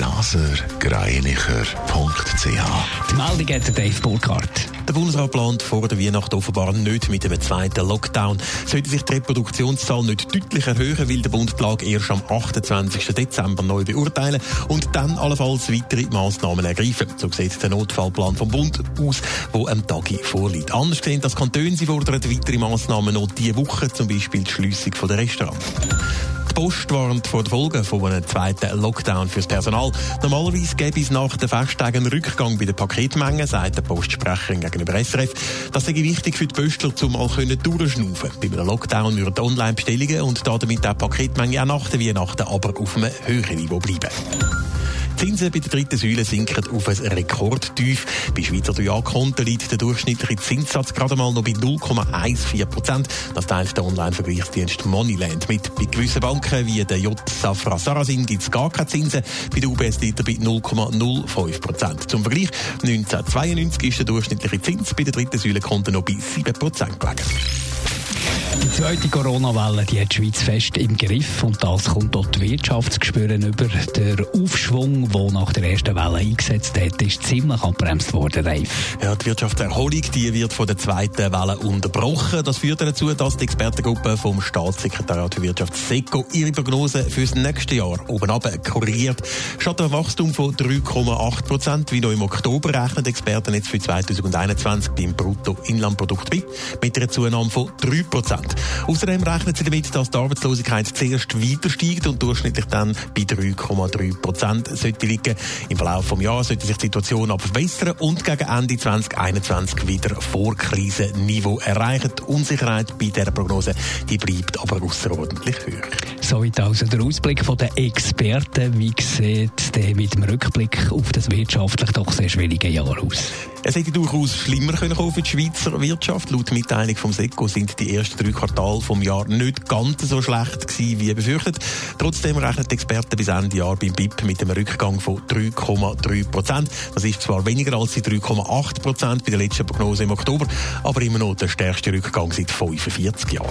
blasergreinicher.ch Die Meldung hat Dave Burkhardt. Der Bundesrat plant vor der Weihnacht offenbar nicht mit einem zweiten Lockdown. Sollte sich die Reproduktionszahl nicht deutlich erhöhen, will der Bund die Lage erst am 28. Dezember neu beurteilen und dann allenfalls weitere Massnahmen ergreifen. So sieht der Notfallplan vom Bund aus, wo am Tag vorliegt. Anders sehen das Kantone, sie fordern weitere Massnahmen noch diese Woche, zum Beispiel die Schliessung der Restaurants. Die Post warnt vor den Folgen von einem zweiten Lockdown fürs Personal. Normalerweise gäbe es nach den Festtagen einen Rückgang bei den Paketmengen, sagt der Postsprecherin gegenüber SRF. Das sei wichtig für die Pöstler, um mal durchschnaufen Bei einem Lockdown würden Online-Bestellungen und damit auch Paketmengen auch nach der Weihnachten aber auf einem höheren Niveau bleiben. Zinsen bei der dritten Säule sinken auf ein Rekordtief. Bei Schweizer Dualkonten liegt der durchschnittliche Zinssatz gerade mal noch bei 0,14 Prozent. Das teilt der Online-Vergleichsdienst Moneyland mit. Bei gewissen Banken wie der J. Safra Sarasin gibt es gar keine Zinsen. Bei der UBS liegt er bei 0,05 Prozent. Zum Vergleich, 1992 ist der durchschnittliche Zins bei der dritten Säule noch bei 7 Prozent gelegen. Die zweite Corona-Welle die hat die Schweiz fest im Griff und das kommt dort die Wirtschaft zu spüren über. Der Aufschwung, der nach der ersten Welle eingesetzt hat, ist ziemlich abbremst worden, Dave. Ja, die Wirtschaftserholung die wird von der zweiten Welle unterbrochen. Das führt dazu, dass die Expertengruppe vom Staatssekretariat für Wirtschaft SECO ihre Prognose für das nächste Jahr oben korrigiert. Statt einem Wachstum von 3,8 Prozent, wie noch im Oktober rechnen Experten jetzt für 2021 beim Bruttoinlandprodukt mit einer Zunahme von 3 Prozent. Außerdem rechnen sie damit, dass die Arbeitslosigkeit zuerst weiter steigt und durchschnittlich dann bei 3,3 Prozent sollte liegen. Im Verlauf des Jahres sollte sich die Situation aber verbessern und gegen Ende 2021 wieder Vorkrisenniveau erreichen. Die Unsicherheit bei dieser Prognose die bleibt aber außerordentlich höher. Soweit der Ausblick der Experten. Wie sieht es mit dem Rückblick auf das wirtschaftlich doch sehr schwierige Jahr aus? Es hätte durchaus schlimmer können für die Schweizer Wirtschaft. Laut Mitteilung vom SECO sind die ersten drei Quartale vom Jahr nicht ganz so schlecht gewesen, wie befürchtet. Trotzdem rechnen die Experten bis Ende Jahr beim BIP mit einem Rückgang von 3,3 Prozent. Das ist zwar weniger als die 3,8 Prozent bei der letzten Prognose im Oktober, aber immer noch der stärkste Rückgang seit 45 Jahren.